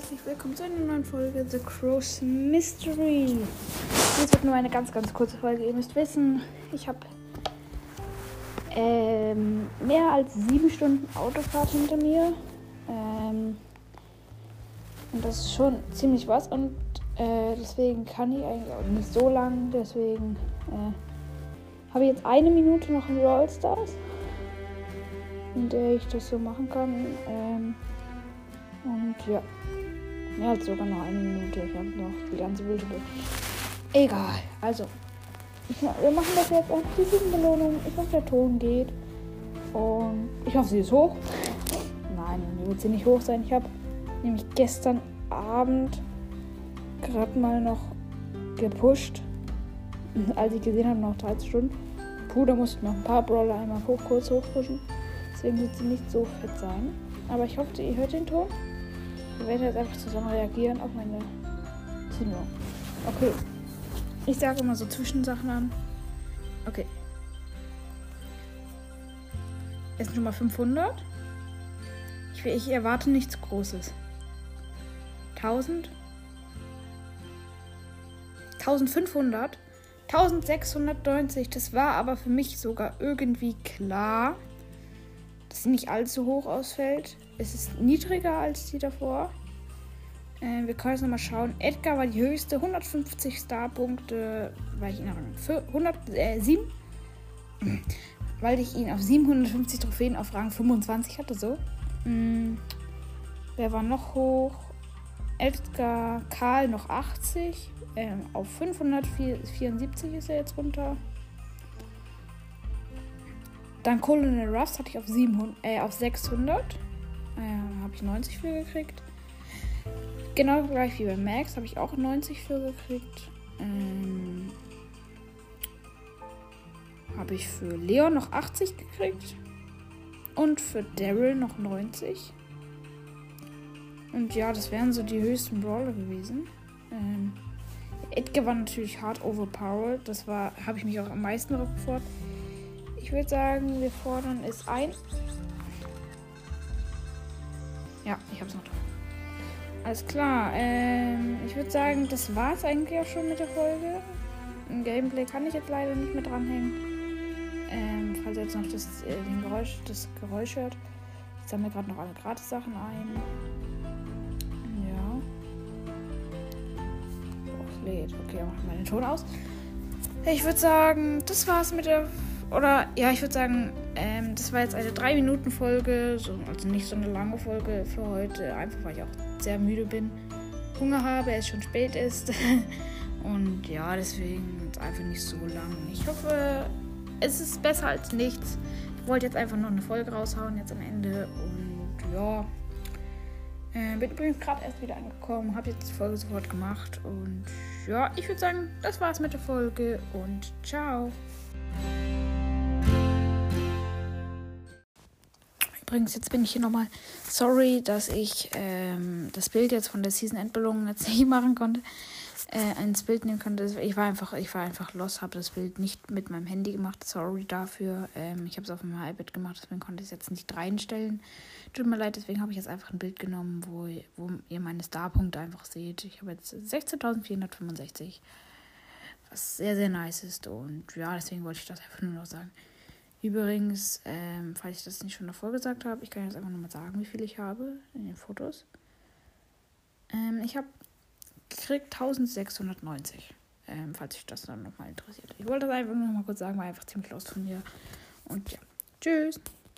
herzlich willkommen zu einer neuen Folge The Crow's Mystery. Dies wird nur eine ganz, ganz kurze Folge. Ihr müsst wissen, ich habe ähm, mehr als sieben Stunden Autofahrt hinter mir. Ähm, und das ist schon ziemlich was. Und äh, deswegen kann ich eigentlich auch nicht so lang. Deswegen äh, habe ich jetzt eine Minute noch in Brawl Stars, in der ich das so machen kann. Ähm, und ja. Mehr als sogar noch eine Minute. Ich habe noch die ganze Bilder durch. Egal. Also. Ich, wir machen das jetzt einfach die Belohnung. Ich hoffe, der Ton geht. Und ich hoffe, sie ist hoch. Nein, die wird sie nicht hoch sein. Ich habe nämlich gestern Abend gerade mal noch gepusht. Als ich gesehen habe, noch 13 Stunden. Puh, da musste noch ein paar Brawler einmal hoch, kurz hochpushen. Deswegen wird sie nicht so fett sein. Aber ich hoffe, ihr hört den Ton. Wir werden jetzt einfach zusammen reagieren auf meine Zündung. Okay. Ich sage immer so Zwischensachen an. Okay. Es sind schon mal 500. Ich, ich erwarte nichts Großes. 1000. 1500. 1690. Das war aber für mich sogar irgendwie klar, dass sie nicht allzu hoch ausfällt. Es ist niedriger als die davor. Äh, wir können jetzt nochmal schauen. Edgar war die höchste, 150 Star-Punkte, weil ich ihn auf 107, äh, weil ich ihn auf 750 Trophäen auf Rang 25 hatte, so. Mhm. Wer war noch hoch? Edgar Karl noch 80. Ähm, auf 574 ist er jetzt runter. Dann Colonel Ruffs hatte ich auf, 700, äh, auf 600. Äh, habe ich 90 für gekriegt. Genau gleich wie bei Max habe ich auch 90 für gekriegt. Ähm, habe ich für Leon noch 80 gekriegt. Und für Daryl noch 90. Und ja, das wären so die höchsten Brawler gewesen. Ähm, Edgar war natürlich hart overpowered. Das war, habe ich mich auch am meisten darauf gefreut. Ich würde sagen, wir fordern es ein. Ja, ich hab's noch drauf. Alles klar. Ähm, ich würde sagen, das war's eigentlich auch schon mit der Folge. Ein Gameplay kann ich jetzt leider nicht mehr dranhängen. Ähm, falls ihr jetzt noch das, äh, den Geräusch, das Geräusch hört. Ich sammle gerade noch alle Gratis-Sachen ein. Ja. Oh, es lädt. Okay, machen wir den Ton aus. Ich würde sagen, das war's mit der oder ja, ich würde sagen, ähm, das war jetzt eine 3-Minuten-Folge, so, also nicht so eine lange Folge für heute, einfach weil ich auch sehr müde bin, Hunger habe, es schon spät ist. Und ja, deswegen ist einfach nicht so lang. Ich hoffe, es ist besser als nichts. Ich wollte jetzt einfach noch eine Folge raushauen, jetzt am Ende. Und ja, äh, bin übrigens gerade erst wieder angekommen, habe jetzt die Folge sofort gemacht. Und ja, ich würde sagen, das war's mit der Folge und ciao. Übrigens, jetzt bin ich hier nochmal sorry, dass ich ähm, das Bild jetzt von der Season Endbelohnung jetzt nicht machen konnte. Äh, ins Bild nehmen konnte. Ich war einfach, ich war einfach los, habe das Bild nicht mit meinem Handy gemacht. Sorry dafür. Ähm, ich habe es auf meinem iPad gemacht, deswegen konnte ich es jetzt nicht reinstellen. Tut mir leid, deswegen habe ich jetzt einfach ein Bild genommen, wo, wo ihr meine Starpunkte einfach seht. Ich habe jetzt 16.465, was sehr, sehr nice ist. Und ja, deswegen wollte ich das einfach nur noch sagen. Übrigens, ähm, falls ich das nicht schon davor gesagt habe, ich kann jetzt einfach nochmal sagen, wie viel ich habe in den Fotos. Ähm, ich habe gekriegt 1690. Ähm, falls sich das dann nochmal interessiert. Ich wollte das einfach nur noch mal kurz sagen, war einfach ziemlich los von mir. Und ja, tschüss.